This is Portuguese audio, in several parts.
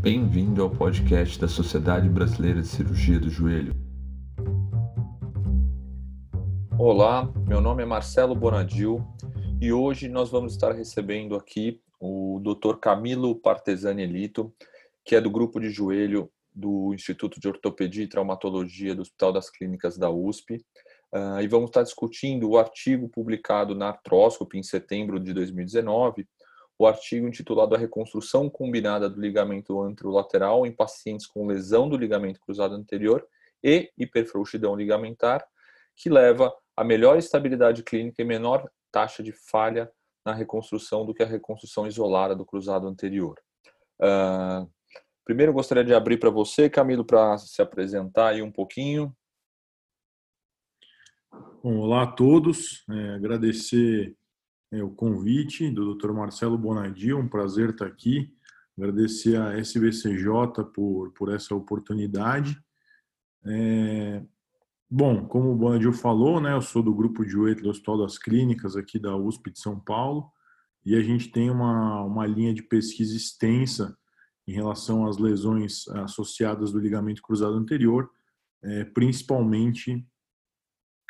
Bem-vindo ao podcast da Sociedade Brasileira de Cirurgia do Joelho. Olá, meu nome é Marcelo Bonadil e hoje nós vamos estar recebendo aqui o Dr. Camilo Partesani Elito, que é do grupo de joelho do Instituto de Ortopedia e Traumatologia do Hospital das Clínicas da USP. Uh, e vamos estar discutindo o artigo publicado na Artróscope em setembro de 2019, o artigo intitulado A Reconstrução Combinada do Ligamento Anterolateral em Pacientes com Lesão do Ligamento Cruzado Anterior e Hiperfrouxidão Ligamentar, que leva a melhor estabilidade clínica e menor taxa de falha na reconstrução do que a reconstrução isolada do cruzado anterior. Uh, primeiro, gostaria de abrir para você, Camilo, para se apresentar aí um pouquinho. Bom, olá a todos, é, agradecer é, o convite do Dr. Marcelo Bonadio, um prazer estar aqui. Agradecer a SBCJ por, por essa oportunidade. É, bom, como o Bonadio falou, né, eu sou do grupo de oito do Hospital das Clínicas aqui da USP de São Paulo e a gente tem uma, uma linha de pesquisa extensa em relação às lesões associadas do ligamento cruzado anterior, é, principalmente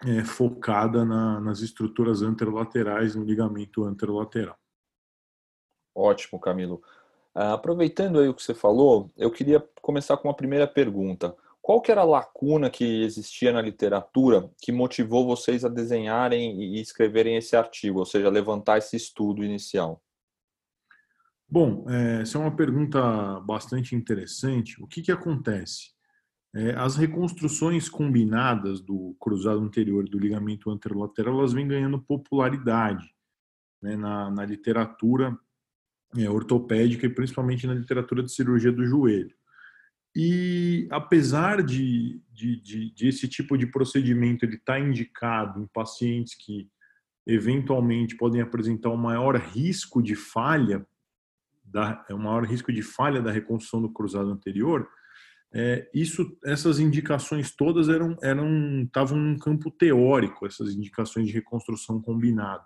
é, focada na, nas estruturas anterolaterais, no ligamento anterolateral. Ótimo, Camilo. Uh, aproveitando aí o que você falou, eu queria começar com uma primeira pergunta. Qual que era a lacuna que existia na literatura que motivou vocês a desenharem e escreverem esse artigo, ou seja, levantar esse estudo inicial? Bom, é, essa é uma pergunta bastante interessante. O que, que acontece? É, as reconstruções combinadas do cruzado anterior do ligamento anterolateral elas vêm ganhando popularidade né, na, na, literatura é, ortopédica e principalmente na literatura de cirurgia do joelho. E apesar de, de, de, de esse tipo de procedimento ele estar tá indicado em pacientes que eventualmente podem apresentar um maior risco de falha, da, um maior risco de falha da reconstrução do cruzado anterior, é, isso, essas indicações todas eram eram estavam num campo teórico, essas indicações de reconstrução combinada.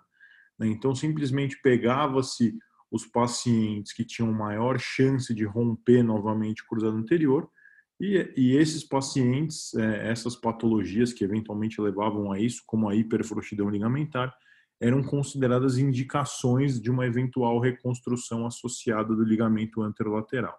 Né? Então, simplesmente pegava-se os pacientes que tinham maior chance de romper novamente o cruzado anterior e, e esses pacientes, é, essas patologias que eventualmente levavam a isso, como a hiperfrouxidão ligamentar, eram consideradas indicações de uma eventual reconstrução associada do ligamento anterolateral.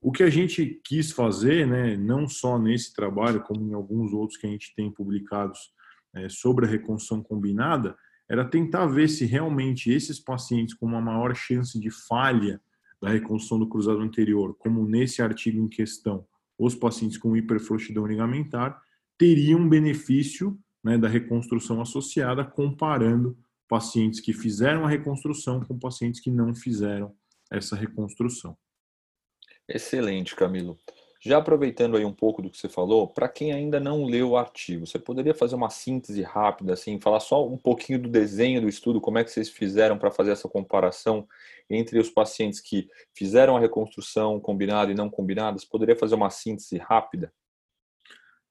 O que a gente quis fazer, né, não só nesse trabalho, como em alguns outros que a gente tem publicados é, sobre a reconstrução combinada, era tentar ver se realmente esses pacientes com uma maior chance de falha da reconstrução do cruzado anterior, como nesse artigo em questão, os pacientes com hiperfrouxidão ligamentar, teriam benefício né, da reconstrução associada, comparando pacientes que fizeram a reconstrução com pacientes que não fizeram essa reconstrução. Excelente, Camilo. Já aproveitando aí um pouco do que você falou, para quem ainda não leu o artigo, você poderia fazer uma síntese rápida, assim, falar só um pouquinho do desenho do estudo, como é que vocês fizeram para fazer essa comparação entre os pacientes que fizeram a reconstrução combinada e não combinada? Você poderia fazer uma síntese rápida?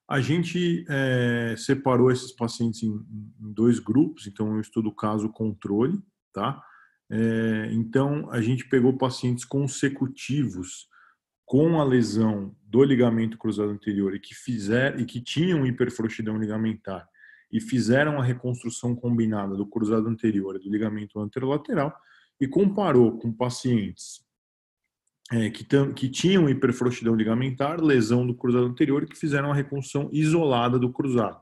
A gente é, separou esses pacientes em, em, dois grupos, então eu estudo caso controle, tá? É, então a gente pegou pacientes consecutivos com a lesão do ligamento cruzado anterior e que fizer e que tinham hiperfrouxidão ligamentar e fizeram a reconstrução combinada do cruzado anterior e do ligamento anterolateral e comparou com pacientes é, que, que tinham hiperfrouxidão ligamentar, lesão do cruzado anterior e que fizeram a reconstrução isolada do cruzado.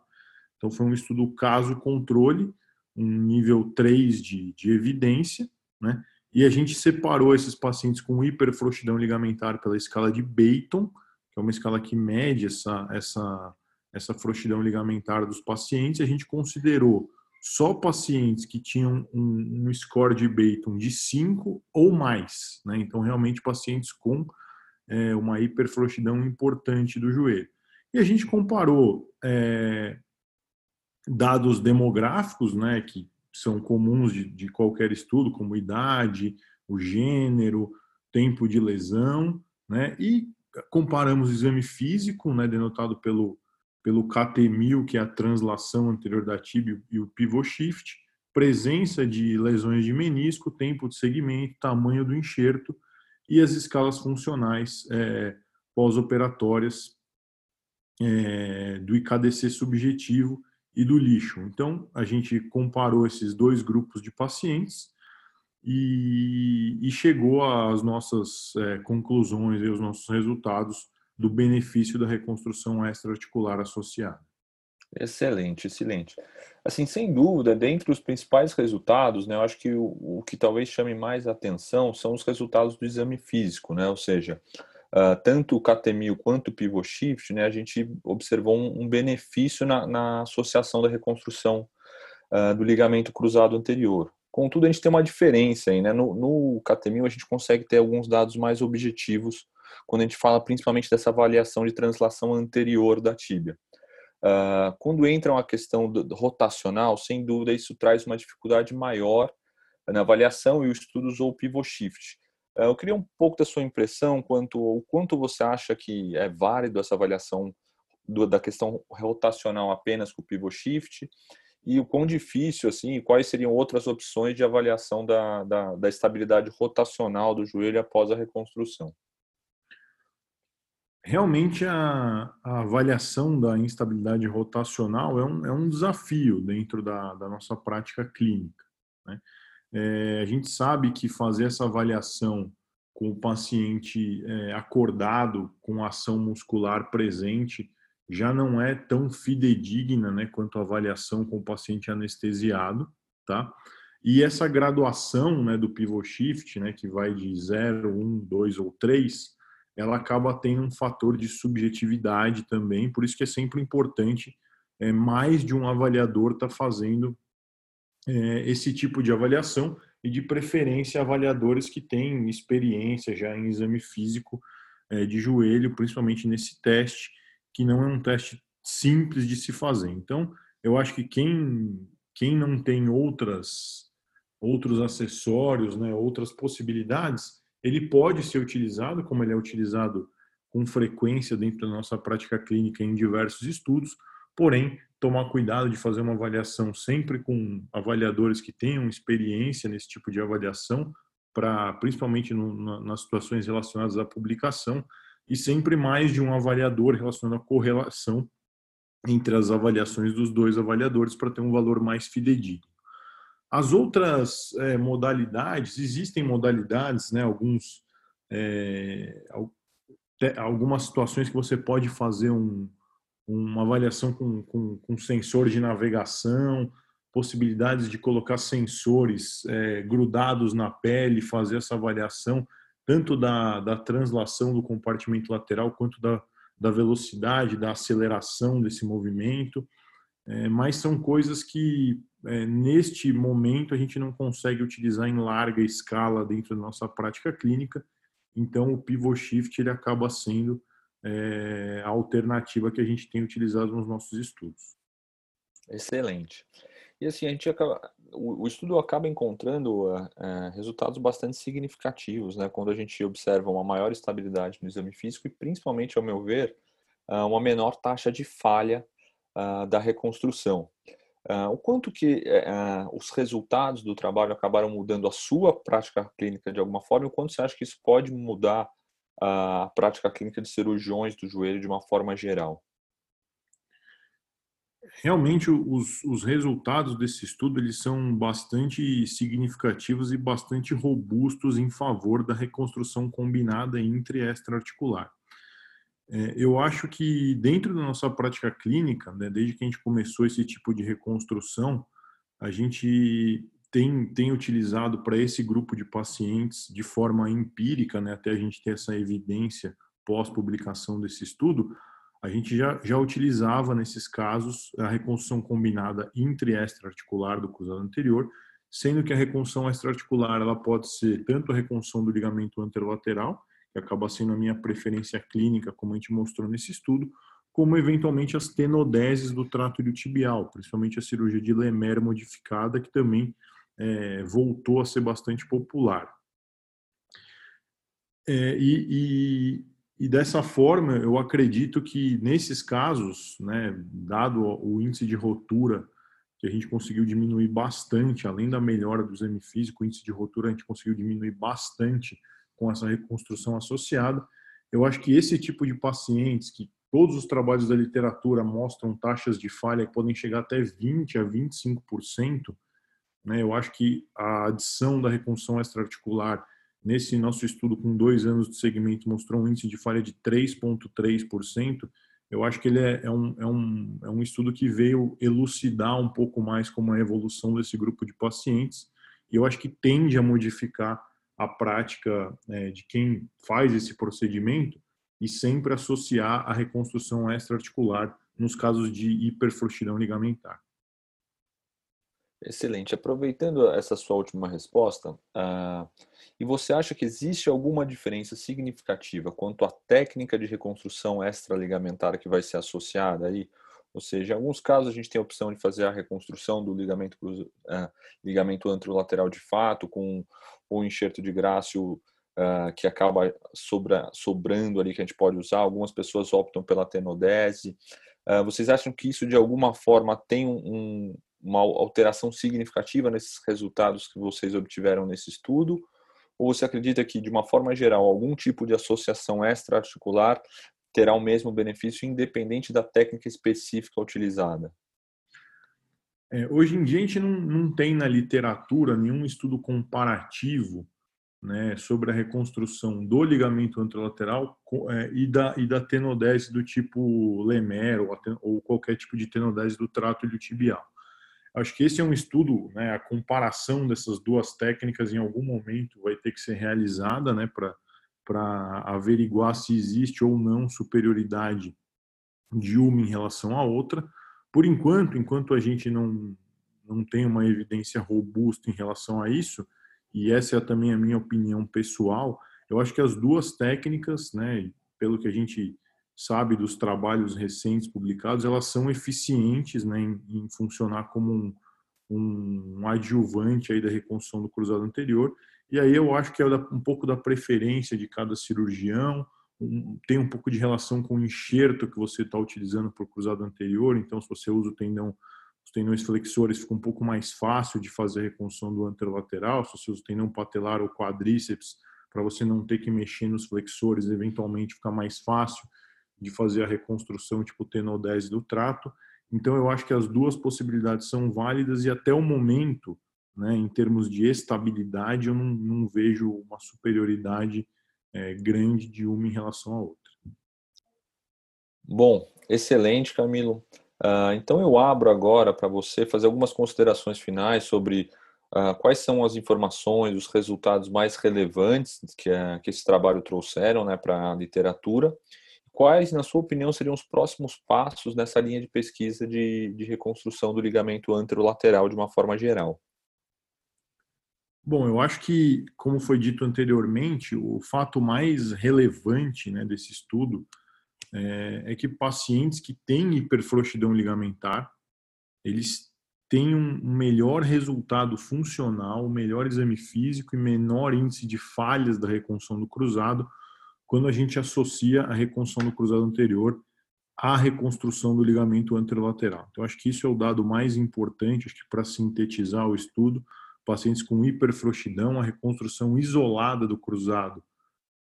Então foi um estudo caso-controle, um nível 3 de, de evidência, né? E a gente separou esses pacientes com hiperfrouxidão ligamentar pela escala de Beighton, que é uma escala que mede essa, essa, essa frouxidão ligamentar dos pacientes. A gente considerou só pacientes que tinham um, um score de Beighton de 5 ou mais. Né? Então, realmente, pacientes com é, uma hiperfrouxidão importante do joelho. E a gente comparou é, dados demográficos, né, que são comuns de, de qualquer estudo, como idade, o gênero, tempo de lesão, né? E comparamos o exame físico, né, denotado pelo pelo KT1000, que é a translação anterior da tibia e o pivot shift, presença de lesões de menisco, tempo de segmento, tamanho do enxerto, e as escalas funcionais é, pós-operatórias é, do IKDC subjetivo e do lixo. Então, a gente comparou esses dois grupos de pacientes e, e chegou às nossas é, conclusões e os nossos resultados do benefício da reconstrução extraarticular associada. Excelente, excelente. Assim, sem dúvida, dentre os principais resultados, né, eu acho que o, o que talvez chame mais atenção são os resultados do exame físico, né, ou seja, uh, tanto o catemio quanto o pivot shift, né, a gente observou um, um benefício na, na, associação da reconstrução uh, do ligamento cruzado anterior. Contudo, a gente tem uma diferença aí, né, no, no catemio a gente consegue ter alguns dados mais objetivos quando a gente fala principalmente dessa avaliação de translação anterior da tíbia. Uh, quando entra uma questão do, do rotacional, sem dúvida isso traz uma dificuldade maior na avaliação e o estudo usou o pivot shift. Uh, eu queria um pouco da sua impressão quanto o quanto você acha que é válido essa avaliação do, da questão rotacional apenas com o pivot shift e o quão difícil assim, quais seriam outras opções de avaliação da, da, da estabilidade rotacional do joelho após a reconstrução realmente a, a, avaliação da instabilidade rotacional é um, é um desafio dentro da, da nossa prática clínica. Né? É, a gente sabe que fazer essa avaliação com o paciente é, acordado, com ação muscular presente, já não é tão fidedigna né, quanto a avaliação com o paciente anestesiado. Tá? E essa graduação né, do pivot shift, né, que vai de 0, 1, 2 ou 3, ela acaba tendo um fator de subjetividade também, por isso que é sempre importante é, mais de um avaliador estar tá fazendo esse tipo de avaliação e de preferência avaliadores que têm experiência já em exame físico é, de joelho, principalmente nesse teste, que não é um teste simples de se fazer. Então, eu acho que quem, quem não tem outras outros acessórios, né, outras possibilidades, ele pode ser utilizado, como ele é utilizado com frequência dentro da nossa prática clínica em diversos estudos, porém, tomar cuidado de fazer uma avaliação sempre com avaliadores que tenham experiência nesse tipo de avaliação, para principalmente no, na, nas situações relacionadas à publicação, e sempre mais de um avaliador relacionado à correlação entre as avaliações dos dois avaliadores para ter um valor mais fidedigno. As outras é, modalidades, existem modalidades, né, alguns, é, algumas situações que você pode fazer um, uma avaliação com, com, com, sensor de navegação, possibilidades de colocar sensores é, grudados na pele, fazer essa avaliação, tanto da, da translação do compartimento lateral quanto da, da velocidade, da aceleração desse movimento. É, mas são coisas que é, neste momento a gente não consegue utilizar em larga escala dentro da nossa prática clínica, então o pivot shift ele acaba sendo é, a alternativa que a gente tem utilizado nos nossos estudos. Excelente. E assim, a gente acaba, o, estudo acaba encontrando uh, uh, resultados bastante significativos, né, quando a gente observa uma maior estabilidade no exame físico e principalmente, ao meu ver, uh, uma menor taxa de falha da reconstrução. O quanto que uh, os resultados do trabalho acabaram mudando a sua prática clínica de alguma forma o quanto você acha que isso pode mudar a prática clínica de cirurgiões do joelho de uma forma geral? Realmente, os, os resultados desse estudo eles são bastante significativos e bastante robustos em favor da reconstrução combinada intra e extra-articular. É, eu acho que dentro da nossa prática clínica, né, desde que a gente começou esse tipo de reconstrução, a gente tem, tem utilizado para esse grupo de pacientes de forma empírica, né, até a gente ter essa evidência pós-publicação desse estudo, a gente já, já utilizava nesses casos a reconstrução combinada intra extra-articular do cruzado anterior, sendo que a reconstrução extra-articular ela pode ser tanto a reconstrução do ligamento anterolateral, que acaba sendo a minha preferência clínica, como a gente mostrou nesse estudo, como eventualmente as tenodeses do trato iliotibial, principalmente a cirurgia de Lemer modificada, que também é, voltou a ser bastante popular. É, e, e, e, dessa forma, eu acredito que nesses casos, né, dado o índice de rotura que a gente conseguiu diminuir bastante, além da melhora do exame físico, o índice de rotura a gente conseguiu diminuir bastante com essa reconstrução associada. Eu acho que esse tipo de pacientes, que todos os trabalhos da literatura mostram taxas de falha que podem chegar até 20 a 25%, né? Eu acho que a adição da reconstrução extraarticular nesse nosso estudo com dois anos de segmento mostrou um índice de falha de 3,3%. Eu acho que ele é, é, um, é, um, é um estudo que veio elucidar um pouco mais como a evolução desse grupo de pacientes e eu acho que tende a modificar a prática é, de quem faz esse procedimento e sempre associar a reconstrução extraarticular nos casos de hiperfrouxidão ligamentar. Excelente. Aproveitando essa sua última resposta, uh, e você acha que existe alguma diferença significativa quanto à técnica de reconstrução extraligamentar que vai ser associada aí? Ou seja, em alguns casos a gente tem a opção de fazer a reconstrução do ligamento, uh, ligamento anterolateral de fato, com o enxerto de grácio uh, que acaba sobra, sobrando ali, que a gente pode usar. Algumas pessoas optam pela tenodese. Uh, vocês acham que isso de alguma forma tem um, uma alteração significativa nesses resultados que vocês obtiveram nesse estudo? Ou você acredita que, de uma forma geral, algum tipo de associação extra-articular terá o mesmo benefício independente da técnica específica utilizada? É, hoje em dia a gente não, não tem na literatura nenhum estudo comparativo né, sobre a reconstrução do ligamento anterolateral é, e, da, e da tenodese do tipo Lemer ou, ou qualquer tipo de tenodese do trato iliotibial. Acho que esse é um estudo, né, a comparação dessas duas técnicas em algum momento vai ter que ser realizada, né, para averiguar se existe ou não superioridade de uma em relação à outra. Por enquanto, enquanto a gente não, não tem uma evidência robusta em relação a isso, e essa é também a minha opinião pessoal, eu acho que as duas técnicas, né, pelo que a gente sabe dos trabalhos recentes publicados, elas são eficientes né, em, em funcionar como um, um, adjuvante aí da reconstrução do cruzado anterior. E aí eu acho que é um pouco da preferência de cada cirurgião, um, tem um pouco de relação com o enxerto que você está utilizando para o cruzado anterior. Então, se você usa o tendão, os tendões flexores, fica um pouco mais fácil de fazer a reconstrução do anterolateral. Se você usa o tendão patelar ou quadríceps, para você não ter que mexer nos flexores, eventualmente fica mais fácil de fazer a reconstrução tipo tenodese do trato. Então eu acho que as duas possibilidades são válidas e até o momento, né, em termos de estabilidade, eu não, não vejo uma superioridade é, grande de uma em relação à outra. Bom, excelente, Camilo. Uh, então eu abro agora para você fazer algumas considerações finais sobre uh, quais são as informações, os resultados mais relevantes que, uh, que esse trabalho trouxeram né, para a literatura quais, na sua opinião, seriam os próximos passos nessa linha de pesquisa de, de reconstrução do ligamento anterolateral de uma forma geral? Bom, eu acho que, como foi dito anteriormente, o fato mais relevante né, desse estudo é, é, que pacientes que têm hiperfrouxidão ligamentar, eles têm um melhor resultado funcional, melhor exame físico e menor índice de falhas da reconstrução do cruzado quando a gente associa a reconstrução do cruzado anterior à reconstrução do ligamento anterolateral. Então, acho que isso é o dado mais importante, acho que para sintetizar o estudo, pacientes com hiperfrouxidão, a reconstrução isolada do cruzado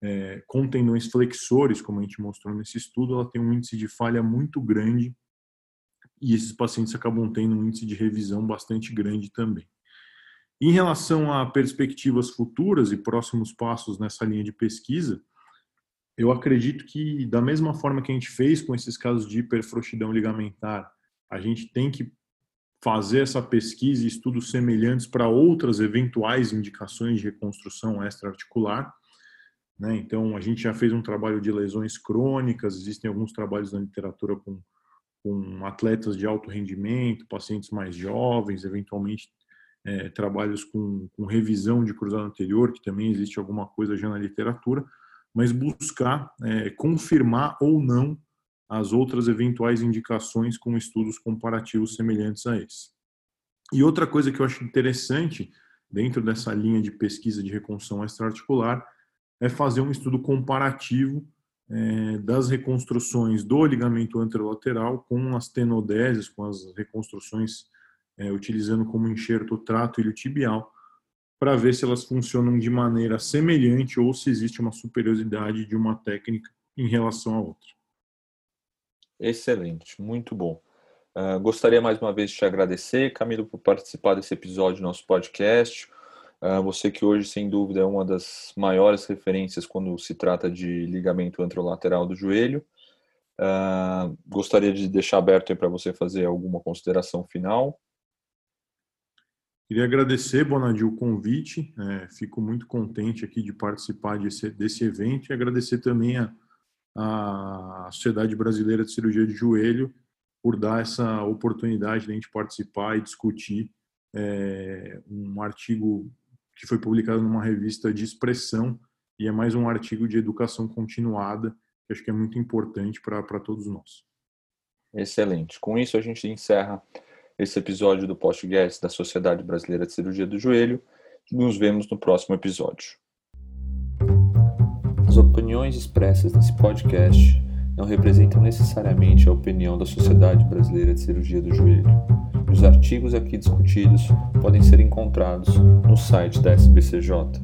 é, com tendões flexores, como a gente mostrou nesse estudo, ela tem um índice de falha muito grande e esses pacientes acabam tendo um índice de revisão bastante grande também. Em relação a perspectivas futuras e próximos passos nessa linha de pesquisa, eu acredito que, da mesma forma que a gente fez com esses casos de hiperfrouxidão ligamentar, a gente tem que fazer essa pesquisa e estudos semelhantes para outras eventuais indicações de reconstrução extraarticular. Né? Então, a gente já fez um trabalho de lesões crônicas, existem alguns trabalhos na literatura com, com atletas de alto rendimento, pacientes mais jovens, eventualmente é, trabalhos com, com revisão de cruzado anterior, que também existe alguma coisa já na literatura mas buscar é, confirmar ou não as outras eventuais indicações com estudos comparativos semelhantes a esse. E outra coisa que eu acho interessante dentro dessa linha de pesquisa de reconstrução extraarticular é fazer um estudo comparativo é, das reconstruções do ligamento anterolateral com as tenodeses, com as reconstruções é, utilizando como enxerto o trato iliotibial, para ver se elas funcionam de maneira semelhante ou se existe uma superioridade de uma técnica em relação à outra. Excelente, muito bom. Uh, gostaria mais uma vez de te agradecer, Camilo, por participar desse episódio do nosso podcast. Uh, você que hoje, sem dúvida, é uma das maiores referências quando se trata de ligamento anterolateral do joelho. Uh, gostaria de deixar aberto para você fazer alguma consideração final. Queria agradecer, Bonadil, o convite. É, fico muito contente aqui de participar desse, desse evento e agradecer também a, a Sociedade Brasileira de Cirurgia de Joelho por dar essa oportunidade de a gente participar e discutir é, um artigo que foi publicado numa revista de expressão e é mais um artigo de educação continuada que acho que é muito importante para todos nós. Excelente. Com isso a gente encerra esse episódio do podcast da Sociedade Brasileira de Cirurgia do Joelho. Nos vemos no próximo episódio. As opiniões expressas nesse podcast não representam necessariamente a opinião da Sociedade Brasileira de Cirurgia do Joelho. Os artigos aqui discutidos podem ser encontrados no site da SBCJ.